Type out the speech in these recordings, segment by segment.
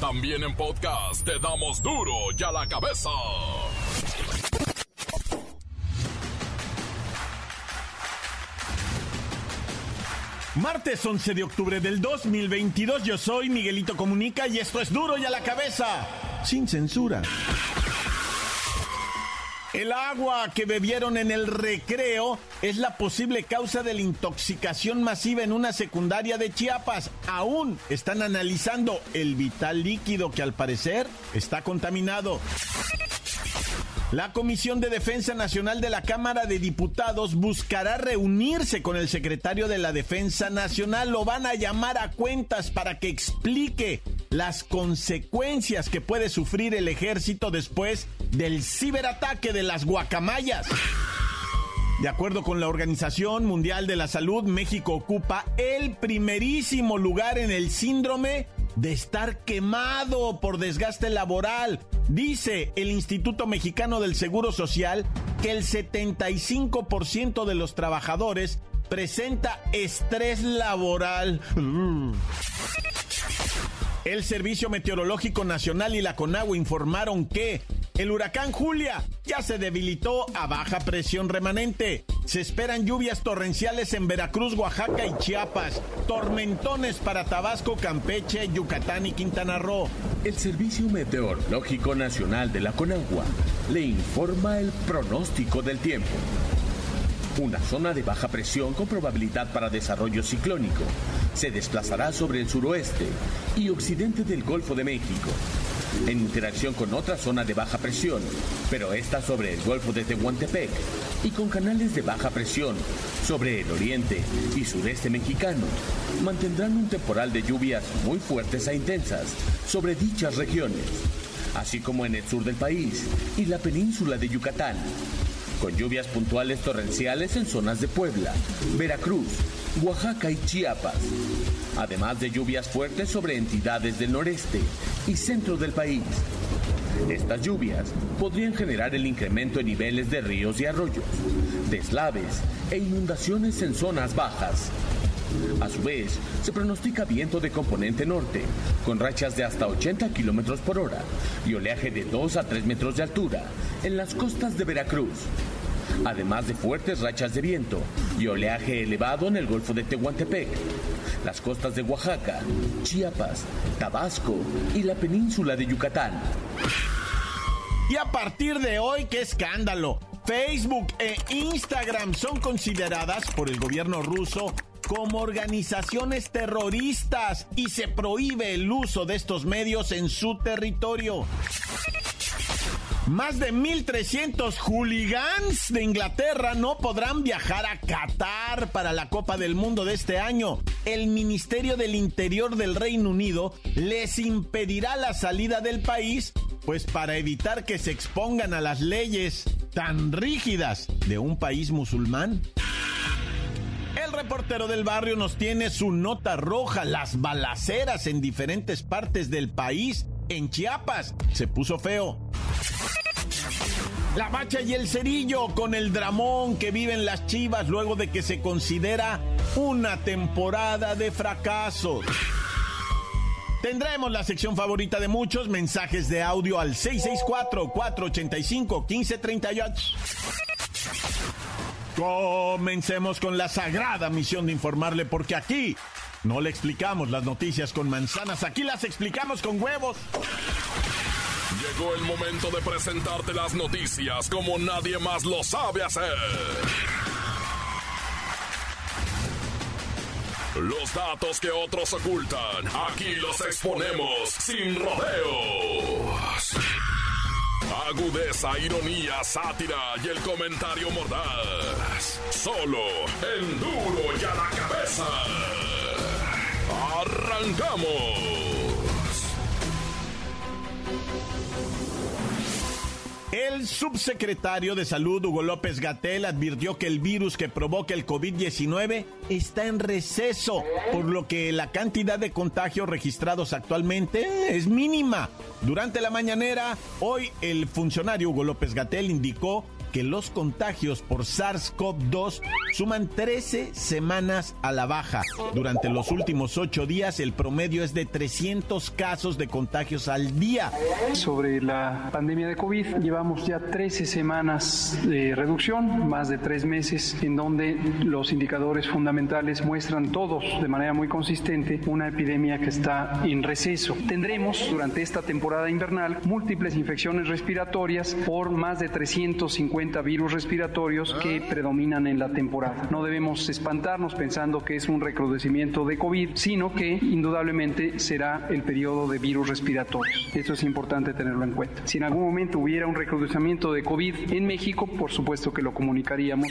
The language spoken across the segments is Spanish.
También en podcast te damos duro y a la cabeza. Martes 11 de octubre del 2022, yo soy Miguelito Comunica y esto es duro y a la cabeza, sin censura. El agua que bebieron en el recreo es la posible causa de la intoxicación masiva en una secundaria de Chiapas. Aún están analizando el vital líquido que al parecer está contaminado. La Comisión de Defensa Nacional de la Cámara de Diputados buscará reunirse con el secretario de la Defensa Nacional. Lo van a llamar a cuentas para que explique las consecuencias que puede sufrir el ejército después del ciberataque de las guacamayas. De acuerdo con la Organización Mundial de la Salud, México ocupa el primerísimo lugar en el síndrome de estar quemado por desgaste laboral. Dice el Instituto Mexicano del Seguro Social que el 75% de los trabajadores presenta estrés laboral. El Servicio Meteorológico Nacional y la CONAGUA informaron que el huracán Julia ya se debilitó a baja presión remanente. Se esperan lluvias torrenciales en Veracruz, Oaxaca y Chiapas. Tormentones para Tabasco, Campeche, Yucatán y Quintana Roo. El Servicio Meteorológico Nacional de la Conagua le informa el pronóstico del tiempo. Una zona de baja presión con probabilidad para desarrollo ciclónico. Se desplazará sobre el suroeste y occidente del Golfo de México en interacción con otra zona de baja presión, pero esta sobre el Golfo de Tehuantepec y con canales de baja presión sobre el oriente y sureste mexicano, mantendrán un temporal de lluvias muy fuertes e intensas sobre dichas regiones, así como en el sur del país y la península de Yucatán, con lluvias puntuales torrenciales en zonas de Puebla, Veracruz, Oaxaca y Chiapas, además de lluvias fuertes sobre entidades del noreste y centro del país. Estas lluvias podrían generar el incremento en niveles de ríos y arroyos, deslaves e inundaciones en zonas bajas. A su vez, se pronostica viento de componente norte, con rachas de hasta 80 kilómetros por hora y oleaje de 2 a 3 metros de altura en las costas de Veracruz, además de fuertes rachas de viento y oleaje elevado en el Golfo de Tehuantepec, las costas de Oaxaca, Chiapas, Tabasco y la península de Yucatán. Y a partir de hoy, qué escándalo. Facebook e Instagram son consideradas por el gobierno ruso como organizaciones terroristas y se prohíbe el uso de estos medios en su territorio. Más de 1.300 hooligans de Inglaterra no podrán viajar a Qatar para la Copa del Mundo de este año. El Ministerio del Interior del Reino Unido les impedirá la salida del país, pues para evitar que se expongan a las leyes tan rígidas de un país musulmán. El reportero del barrio nos tiene su nota roja, las balaceras en diferentes partes del país. En Chiapas se puso feo. La bacha y el cerillo con el dramón que viven las chivas luego de que se considera una temporada de fracasos. Tendremos la sección favorita de muchos, mensajes de audio al 664-485-1538. Comencemos con la sagrada misión de informarle porque aquí no le explicamos las noticias con manzanas, aquí las explicamos con huevos. Llegó el momento de presentarte las noticias como nadie más lo sabe hacer. Los datos que otros ocultan, aquí los exponemos sin rodeos. Agudeza, ironía, sátira y el comentario mordaz. Solo el duro y a la cabeza. ¡Arrancamos! El subsecretario de Salud, Hugo López Gatel, advirtió que el virus que provoca el COVID-19 está en receso, por lo que la cantidad de contagios registrados actualmente es mínima. Durante la mañanera, hoy el funcionario Hugo López Gatel indicó que los contagios por SARS-CoV-2 suman 13 semanas a la baja. Durante los últimos ocho días el promedio es de 300 casos de contagios al día. Sobre la pandemia de COVID, llevamos ya 13 semanas de reducción, más de tres meses, en donde los indicadores fundamentales muestran todos de manera muy consistente una epidemia que está en receso. Tendremos durante esta temporada invernal múltiples infecciones respiratorias por más de 350 virus respiratorios que predominan en la temporada. No debemos espantarnos pensando que es un recrudecimiento de COVID, sino que indudablemente será el periodo de virus respiratorios. Eso es importante tenerlo en cuenta. Si en algún momento hubiera un recrudecimiento de COVID en México, por supuesto que lo comunicaríamos.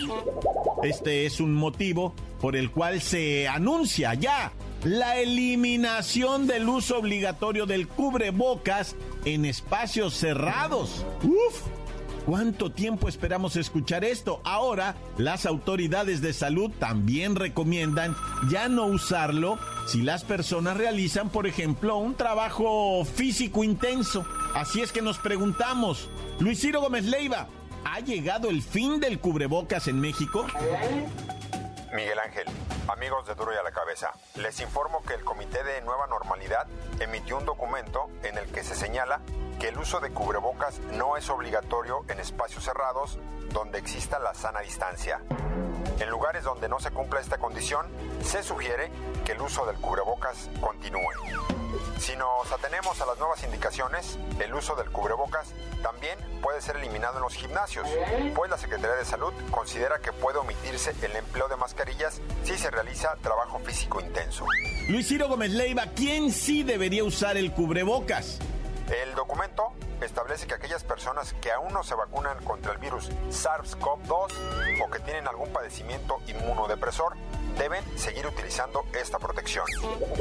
Este es un motivo por el cual se anuncia ya la eliminación del uso obligatorio del cubrebocas en espacios cerrados. Uf, ¿Cuánto tiempo esperamos escuchar esto? Ahora, las autoridades de salud también recomiendan ya no usarlo si las personas realizan, por ejemplo, un trabajo físico intenso. Así es que nos preguntamos, Luis Ciro Gómez Leiva, ¿ha llegado el fin del cubrebocas en México? Miguel Ángel, amigos de Duro y a la Cabeza, les informo que el Comité de Nueva Normalidad emitió un documento en el que se señala que el uso de cubrebocas no es obligatorio en espacios cerrados donde exista la sana distancia. En lugares donde no se cumpla esta condición, se sugiere que el uso del cubrebocas continúe. Si nos atenemos a las nuevas indicaciones, el uso del cubrebocas también puede ser eliminado en los gimnasios, pues la Secretaría de Salud considera que puede omitirse el empleo de mascarillas si se realiza trabajo físico intenso. Luis Ciro Gómez Leiva, ¿quién sí debería usar el cubrebocas? El documento establece que aquellas personas que aún no se vacunan contra el virus SARS-CoV-2 o que tienen algún padecimiento inmunodepresor deben seguir utilizando esta protección.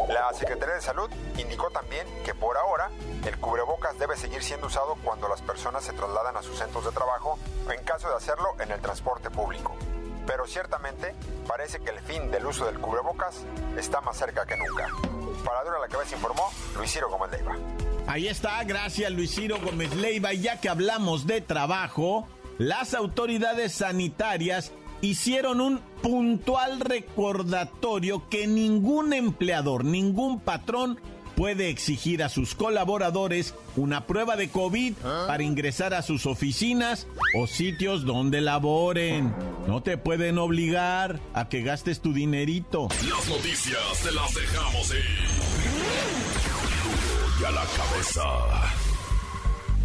La Secretaría de Salud indicó también que por ahora el cubrebocas debe seguir siendo usado cuando las personas se trasladan a sus centros de trabajo o en caso de hacerlo en el transporte público. Pero ciertamente parece que el fin del uso del cubrebocas está más cerca que nunca. Para Dura la Cabeza informó Luis Ciro Gómez Leiva. Ahí está, gracias Luis Ciro Gómez Leiva. Y ya que hablamos de trabajo, las autoridades sanitarias hicieron un puntual recordatorio que ningún empleador, ningún patrón puede exigir a sus colaboradores una prueba de COVID para ingresar a sus oficinas o sitios donde laboren. No te pueden obligar a que gastes tu dinerito. Las noticias te las dejamos ir. A la cabeza.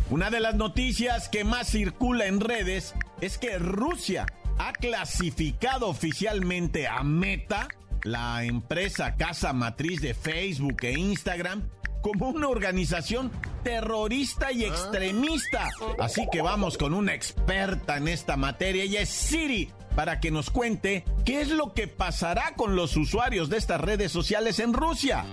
Una de las noticias que más circula en redes es que Rusia ha clasificado oficialmente a Meta, la empresa casa matriz de Facebook e Instagram, como una organización terrorista y extremista. Así que vamos con una experta en esta materia, ella es Siri, para que nos cuente qué es lo que pasará con los usuarios de estas redes sociales en Rusia.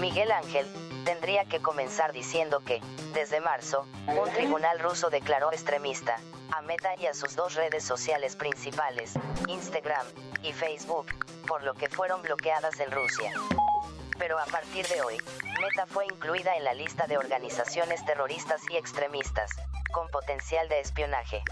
Miguel Ángel, tendría que comenzar diciendo que, desde marzo, un tribunal ruso declaró extremista a Meta y a sus dos redes sociales principales, Instagram y Facebook, por lo que fueron bloqueadas en Rusia. Pero a partir de hoy, Meta fue incluida en la lista de organizaciones terroristas y extremistas, con potencial de espionaje.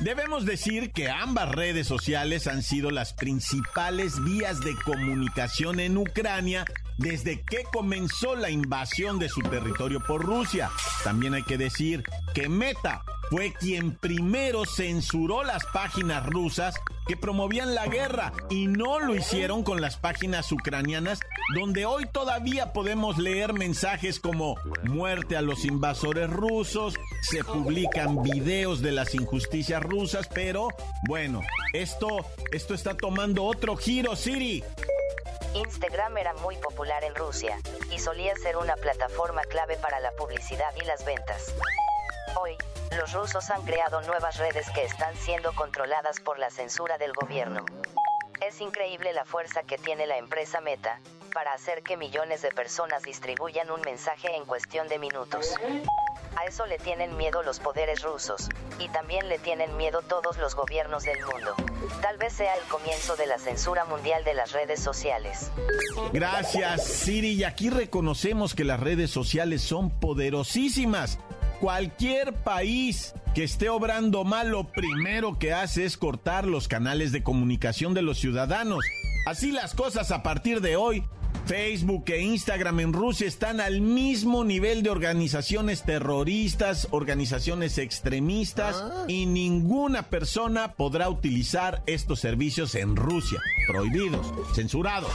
Debemos decir que ambas redes sociales han sido las principales vías de comunicación en Ucrania desde que comenzó la invasión de su territorio por Rusia. También hay que decir que Meta fue quien primero censuró las páginas rusas que promovían la guerra y no lo hicieron con las páginas ucranianas donde hoy todavía podemos leer mensajes como muerte a los invasores rusos, se publican videos de las injusticias rusas, pero bueno, esto esto está tomando otro giro, Siri. Instagram era muy popular en Rusia y solía ser una plataforma clave para la publicidad y las ventas. Hoy, los rusos han creado nuevas redes que están siendo controladas por la censura del gobierno. Es increíble la fuerza que tiene la empresa Meta, para hacer que millones de personas distribuyan un mensaje en cuestión de minutos. A eso le tienen miedo los poderes rusos, y también le tienen miedo todos los gobiernos del mundo. Tal vez sea el comienzo de la censura mundial de las redes sociales. Gracias, Siri. Y aquí reconocemos que las redes sociales son poderosísimas. Cualquier país que esté obrando mal, lo primero que hace es cortar los canales de comunicación de los ciudadanos. Así las cosas a partir de hoy, Facebook e Instagram en Rusia están al mismo nivel de organizaciones terroristas, organizaciones extremistas ah. y ninguna persona podrá utilizar estos servicios en Rusia. Prohibidos, censurados.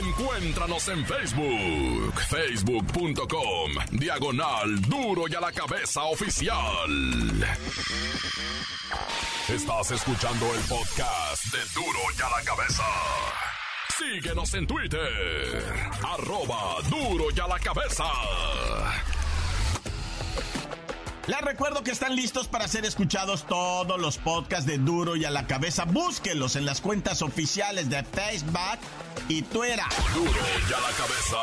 Encuéntranos en Facebook, facebook.com, diagonal duro y a la cabeza oficial. Estás escuchando el podcast de duro y a la cabeza. Síguenos en Twitter, arroba duro y a la cabeza. Les recuerdo que están listos para ser escuchados todos los podcasts de Duro y a la cabeza. Búsquenlos en las cuentas oficiales de Facebook y Twitter. Duro y a la cabeza.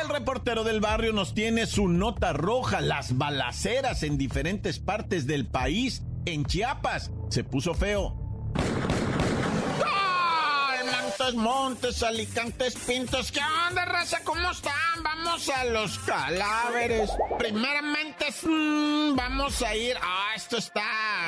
El reportero del barrio nos tiene su nota roja, las balaceras en diferentes partes del país. En Chiapas se puso feo. Montes, Alicantes, Pintos. ¿Qué onda, raza? ¿Cómo están? Vamos a los cadáveres. Primeramente, mm, vamos a ir. Ah, esto está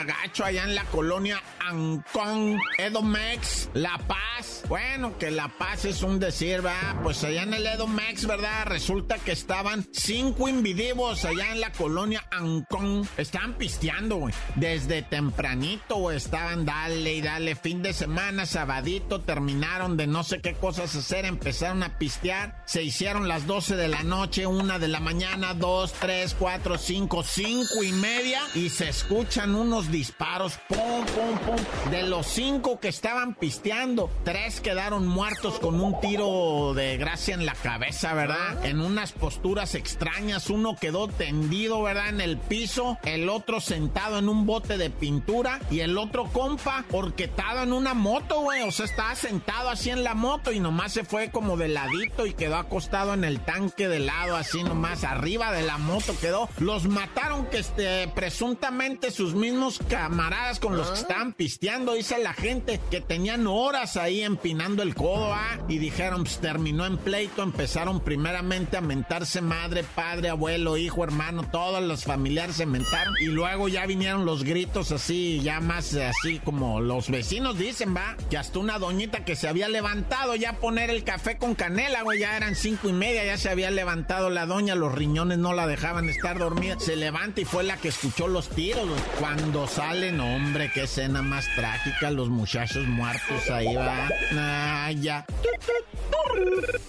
gacho allá en la colonia Ancón, Edomex, La Paz. Bueno, que La Paz es un decir, ¿verdad? Pues allá en el Edomex, ¿verdad? Resulta que estaban cinco invidivos allá en la colonia Ancón. Estaban pisteando, güey. Desde tempranito. Estaban dale y dale. Fin de semana, sabadito, terminaron de no sé qué cosas hacer, empezaron a pistear, se hicieron las 12 de la noche, una de la mañana, dos, tres, cuatro, cinco, cinco y media y se escuchan unos disparos, pum, pum, pum. De los cinco que estaban pisteando, tres quedaron muertos con un tiro de gracia en la cabeza, ¿verdad? En unas posturas extrañas, uno quedó tendido, ¿verdad? En el piso, el otro sentado en un bote de pintura y el otro compa orquetado en una moto, güey, o sea, estaba sentado así en la moto y nomás se fue como de ladito y quedó acostado en el tanque de lado, así nomás arriba de la moto quedó. Los mataron que este, presuntamente sus mismos camaradas con los que ah. estaban pisteando, dice la gente, que tenían horas ahí empinando el codo, ¿ah? Y dijeron, pues terminó en pleito, empezaron primeramente a mentarse madre, padre, abuelo, hijo, hermano, todos los familiares se mentaron y luego ya vinieron los gritos así, ya más así como los vecinos dicen, va, que hasta una doñita que se había levantado ya poner el café con canela, güey. Ya eran cinco y media, ya se había levantado la doña, los riñones no la dejaban estar dormida. Se levanta y fue la que escuchó los tiros, güey. Cuando salen, hombre, qué escena más trágica, los muchachos muertos ahí, va.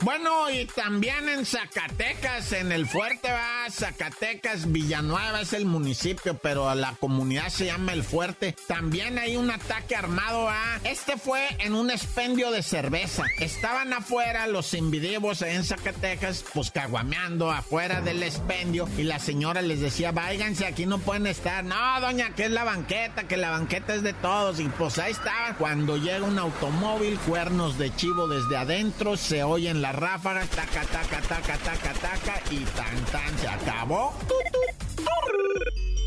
Bueno, y también en Zacatecas, en el fuerte, va. Zacatecas, Villanueva es el municipio, pero la comunidad se llama El Fuerte. También hay un ataque armado, va. Este fue en un expendio de cerveza. Estaban afuera los invidivos en Zacatecas, pues caguameando afuera del expendio y la señora les decía, váyanse, aquí no pueden estar. No, doña, que es la banqueta, que la banqueta es de todos. Y pues ahí estaban. Cuando llega un automóvil, de chivo desde adentro, se oyen las ráfagas, taca, taca, taca, taca, taca, y tan, tan, se acabó.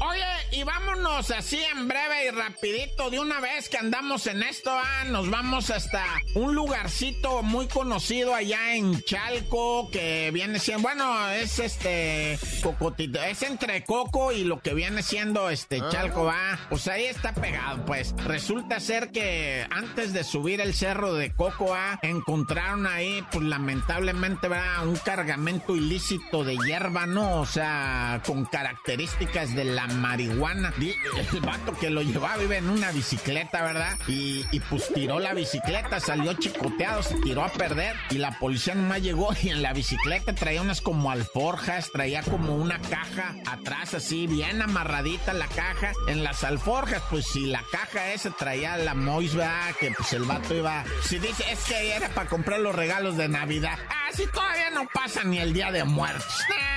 Oye, y vámonos así en breve y rapidito de una vez que andamos en esto, ah, nos vamos hasta un lugarcito muy conocido allá en Chalco que viene siendo, bueno, es este Cocotito, es entre Coco y lo que viene siendo este ah. Chalco, va. Pues ahí está pegado, pues. Resulta ser que antes de subir el cerro de Coco, ah, encontraron ahí, pues lamentablemente, va, un cargamento ilícito de hierba, ¿no? O sea, con características de la marihuana. El vato que lo llevaba vive en una bicicleta, ¿verdad? Y, pues tiró la bicicleta, salió chicoteado, se tiró a perder y la policía nomás llegó y en la bicicleta traía unas como alforjas, traía como una caja atrás así, bien amarradita la caja. En las alforjas, pues si la caja esa traía la Mois, ¿verdad? Que pues el vato iba... Si dice, es que era para comprar los regalos de Navidad. Ah, si todavía no pasa ni el Día de Muertos. Ah.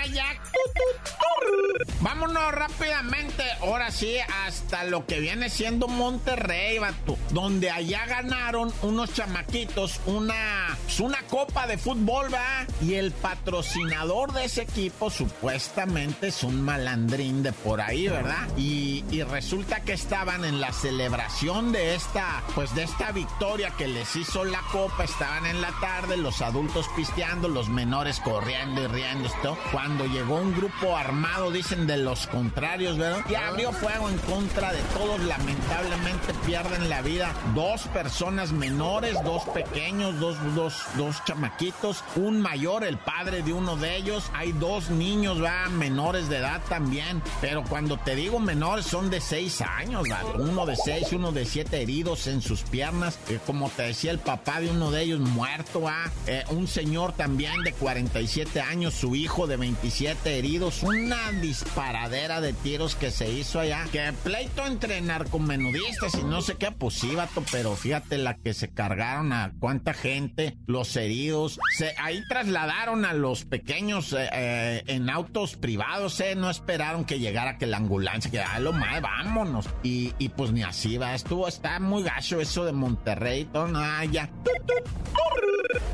Vámonos rápidamente, ahora sí, hasta lo que viene siendo Monterrey, vato, donde allá ganaron unos chamaquitos una pues, una copa de fútbol, va. Y el patrocinador de ese equipo supuestamente es un malandrín de por ahí, ¿verdad? Y, y resulta que estaban en la celebración de esta, pues de esta victoria que les hizo la copa, estaban en la tarde, los adultos pisteando, los menores corriendo y riendo esto. Cuando llegó un grupo armado, dicen de los contrarios, ¿verdad? Y abrió fuego en contra de todos, lamentablemente pierden la vida dos personas menores, dos pequeños, dos, dos, dos chamaquitos, un mayor, el padre de uno de ellos, hay dos niños, va, menores de edad también, pero cuando te digo menores son de seis años, va, uno de seis, uno de siete heridos en sus piernas, como te decía el papá de uno de ellos muerto, va, eh, un señor también de 47 años, su hijo de 27 heridos, una disparadera de tiros que se hizo allá, que pleito entre narcomenudistas y no sé qué, pues pero fíjate la que se cargaron a cuánta gente, los heridos, se, ahí trasladaron a los pequeños eh, eh, en autos privados, eh, no esperaron que llegara que la ambulancia, que ah, lo más, vámonos, y, pues ni así va, estuvo, está muy gacho eso de Monterrey, todo, ah, ya.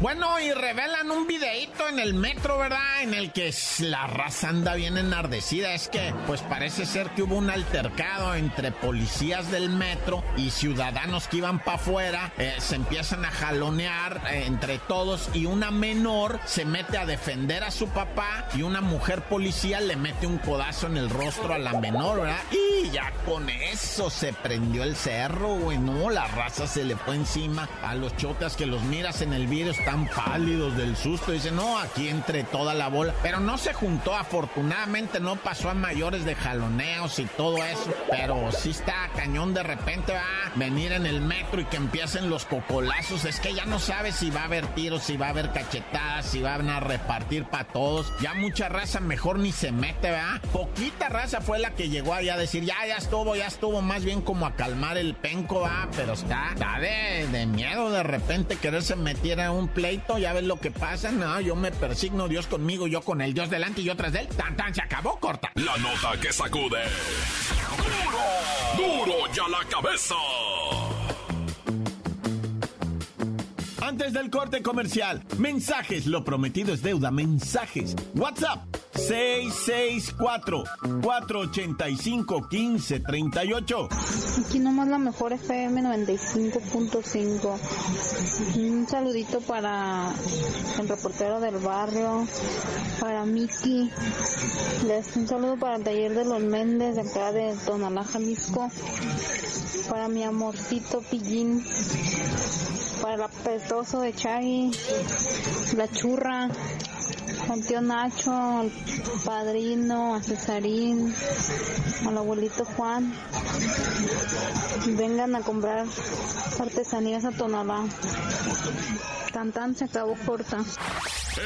Bueno, y revelan un videito en el metro, ¿verdad? En el que la raza anda bien enardecida. Es que, pues parece ser que hubo un altercado entre policías del metro y ciudadanos que iban para afuera. Eh, se empiezan a jalonear eh, entre todos y una menor se mete a defender a su papá y una mujer policía le mete un codazo en el rostro a la menor, ¿verdad? Y ya con eso se prendió el cerro, güey. No, la raza se le fue encima a los chotas que los miras en el video están pálidos del susto. Dicen, no, aquí entre toda la bola. Pero no se juntó, afortunadamente no pasó a mayores de jaloneos y todo eso. Pero sí está cañón de repente va a venir en el metro y que empiecen los cocolazos. Es que ya no sabes si va a haber tiros, si va a haber cachetadas, si van a repartir para todos. Ya mucha raza mejor ni se mete, ¿verdad? Poquita raza fue la que llegó ahí a decir, ya, ya estuvo, ya estuvo, más bien como a calmar el penco, ¿verdad? Pero está, está de, de miedo de repente quererse meter a un pleito, ya ves lo que pasa, no, yo me persigno, Dios conmigo, yo con él, Dios delante y yo tras de él, tan tan, se acabó, corta. La nota que sacude. ¡Duro! ¡Duro ya la cabeza! Antes del corte comercial, mensajes, lo prometido es deuda, mensajes. WhatsApp 664-485-1538. Aquí nomás la mejor FM 95.5. Un saludito para el reportero del barrio, para Miki. Un saludo para el taller de los Méndez de acá de Tonalá, Jalisco. Para mi amorcito Pillín. Para el apestoso de Chagui. La churra al tío Nacho, al padrino, a Cesarín, al abuelito Juan. Vengan a comprar artesanías a Tonalá. Tan tan se acabó corta.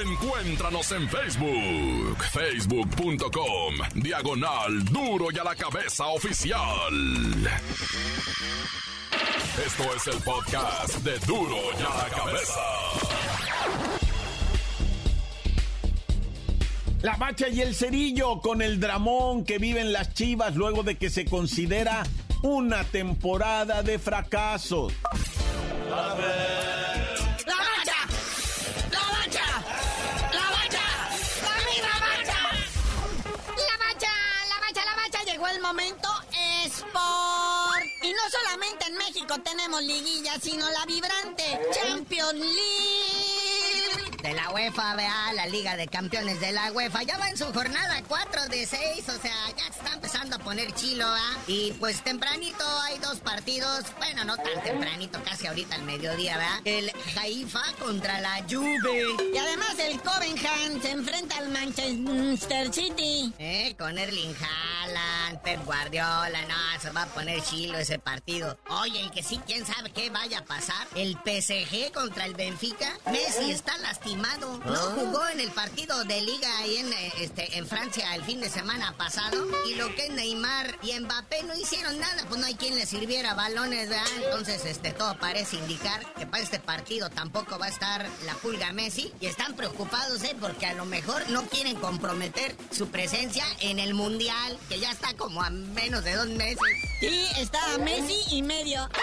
Encuéntranos en Facebook, facebook.com, diagonal duro y a la cabeza oficial. Esto es el podcast de duro y a la cabeza. La bacha y el cerillo con el dramón que viven las chivas luego de que se considera una temporada de fracasos. La bacha, la bacha, la bacha, la bacha. La bacha, la bacha, la bacha, llegó el momento Sport. Y no solamente en México tenemos liguilla, sino la vibrante Champions League de la UEFA, vea, la Liga de Campeones de la UEFA. Ya va en su jornada 4 de 6, o sea, ya está empezando a poner chilo, ¿ah? Y pues tempranito hay dos partidos, bueno, no tan tempranito, casi ahorita al mediodía, ¿verdad? El Haifa contra la Juve. Y además el Covenham se enfrenta al Manchester City. Eh, con Erling Haaland, Pep Guardiola, no, se va a poner chilo ese partido. Oye, el que sí, quién sabe qué vaya a pasar. El PSG contra el Benfica. Messi está lastimado. No jugó en el partido de liga ahí en, este, en Francia el fin de semana pasado. Y lo que es Neymar y Mbappé no hicieron nada. Pues no hay quien le sirviera balones, ¿verdad? Entonces, este, todo parece indicar que para este partido tampoco va a estar la pulga Messi. Y están preocupados, ¿eh? Porque a lo mejor no quieren comprometer su presencia en el Mundial, que ya está como a menos de dos meses. Sí, está a Messi y medio.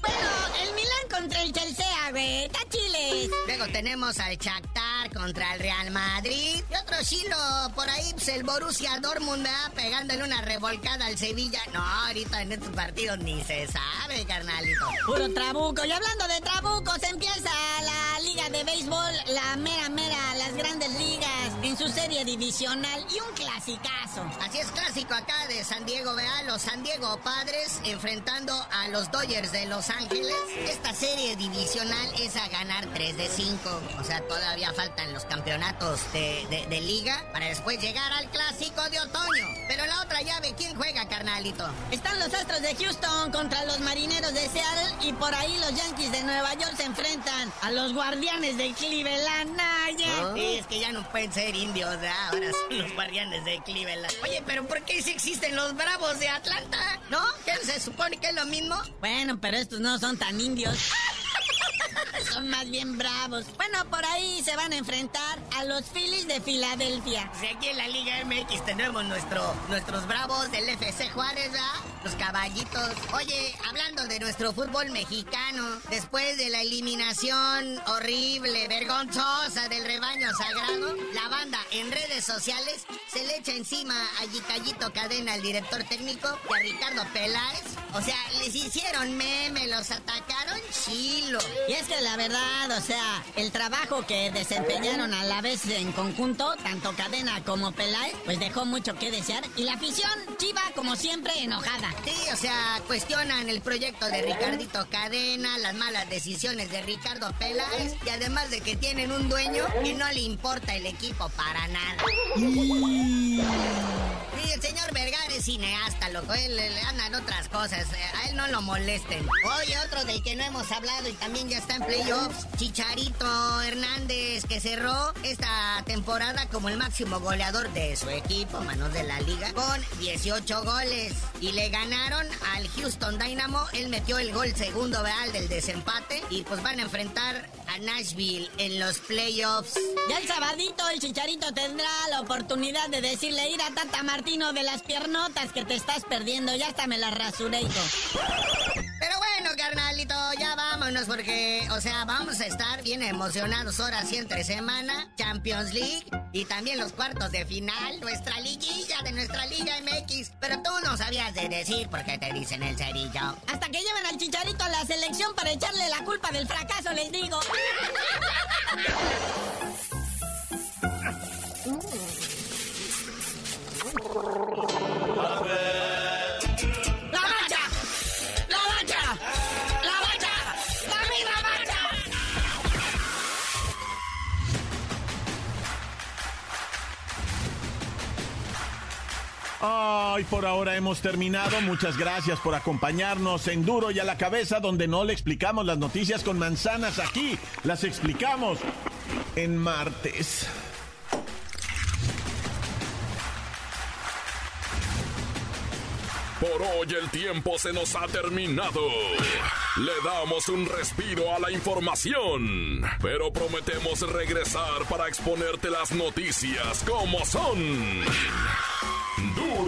Bueno, el Milan contra el Chelsea, güey. Está chiles. Luego tenemos al Shakhtar contra el Real Madrid. Y otro chilo por ahí, pues el Borussia Dortmund, ¿verdad? Pegándole una revolcada al Sevilla. No, ahorita en estos partidos ni se sabe, carnalito. Puro trabuco. Y hablando de trabucos, empieza la liga de béisbol, la mera mera, las grandes ligas, su serie divisional y un clasicazo. Así es clásico acá de San Diego, vea, los San Diego Padres enfrentando a los Dodgers de Los Ángeles. Esta serie divisional es a ganar 3 de 5. O sea, todavía faltan los campeonatos de, de- de liga para después llegar al clásico de otoño. Pero la otra llave, ¿quién juega, carnalito? Están los Astros de Houston contra los Marineros de Seattle y por ahí los Yankees de Nueva York se enfrentan a los Guardianes de Cleveland. Nah, ya. Sí, es que ya no pueden ser indios, ¿verdad? ahora son los guardianes de Cleveland. Oye, pero ¿por qué sí existen los bravos de Atlanta? ¿No? ¿Qué se supone que es lo mismo? Bueno, pero estos no son tan indios. Son más bien bravos. Bueno, por ahí se van a enfrentar a los Phillies de Filadelfia. Si aquí en la Liga MX tenemos nuestro, nuestros bravos del FC Juárez, ¿verdad? Los caballitos. Oye, hablando de nuestro fútbol mexicano, después de la eliminación horrible, vergonzosa del rebaño sagrado, la banda en redes sociales se le echa encima a Yicayito Cadena, el director técnico, y a Ricardo Peláez. O sea, les hicieron meme, los atacaron chilo. Y es que la verdad, o sea, el trabajo que desempeñaron a la vez en conjunto, tanto Cadena como Peláez, pues dejó mucho que desear. Y la afición chiva, como siempre, enojada. Sí, o sea, cuestionan el proyecto de Ricardito Cadena, las malas decisiones de Ricardo Peláez y además de que tienen un dueño que no le importa el equipo para nada. Sí, el señor Vergara es cineasta, loco. Él le andan otras cosas. A él no lo molesten. Oye, otro del que no hemos hablado y también ya está en playoffs. Chicharito Hernández, que cerró esta temporada como el máximo goleador de su equipo, manos de la liga, con 18 goles. Y le ganaron al Houston Dynamo. Él metió el gol segundo, real del desempate. Y pues van a enfrentar a Nashville en los playoffs. Ya el sabadito, el chicharito tendrá la oportunidad de decirle ir a Tata De las piernotas que te estás perdiendo. Ya hasta me las rasuré, hijo. Pero bueno, carnalito, ya vámonos porque, o sea, vamos a estar bien emocionados ahora sí entre semana, Champions League y también los cuartos de final, nuestra liguilla de nuestra Liga MX. Pero tú no sabías de decir por qué te dicen el cerillo. Hasta que lleven al chicharito a la selección para echarle la culpa del fracaso, les digo. Ay, por ahora hemos terminado. Muchas gracias por acompañarnos en Duro y a la cabeza, donde no le explicamos las noticias con manzanas. Aquí las explicamos en martes. Por hoy el tiempo se nos ha terminado. Le damos un respiro a la información, pero prometemos regresar para exponerte las noticias como son.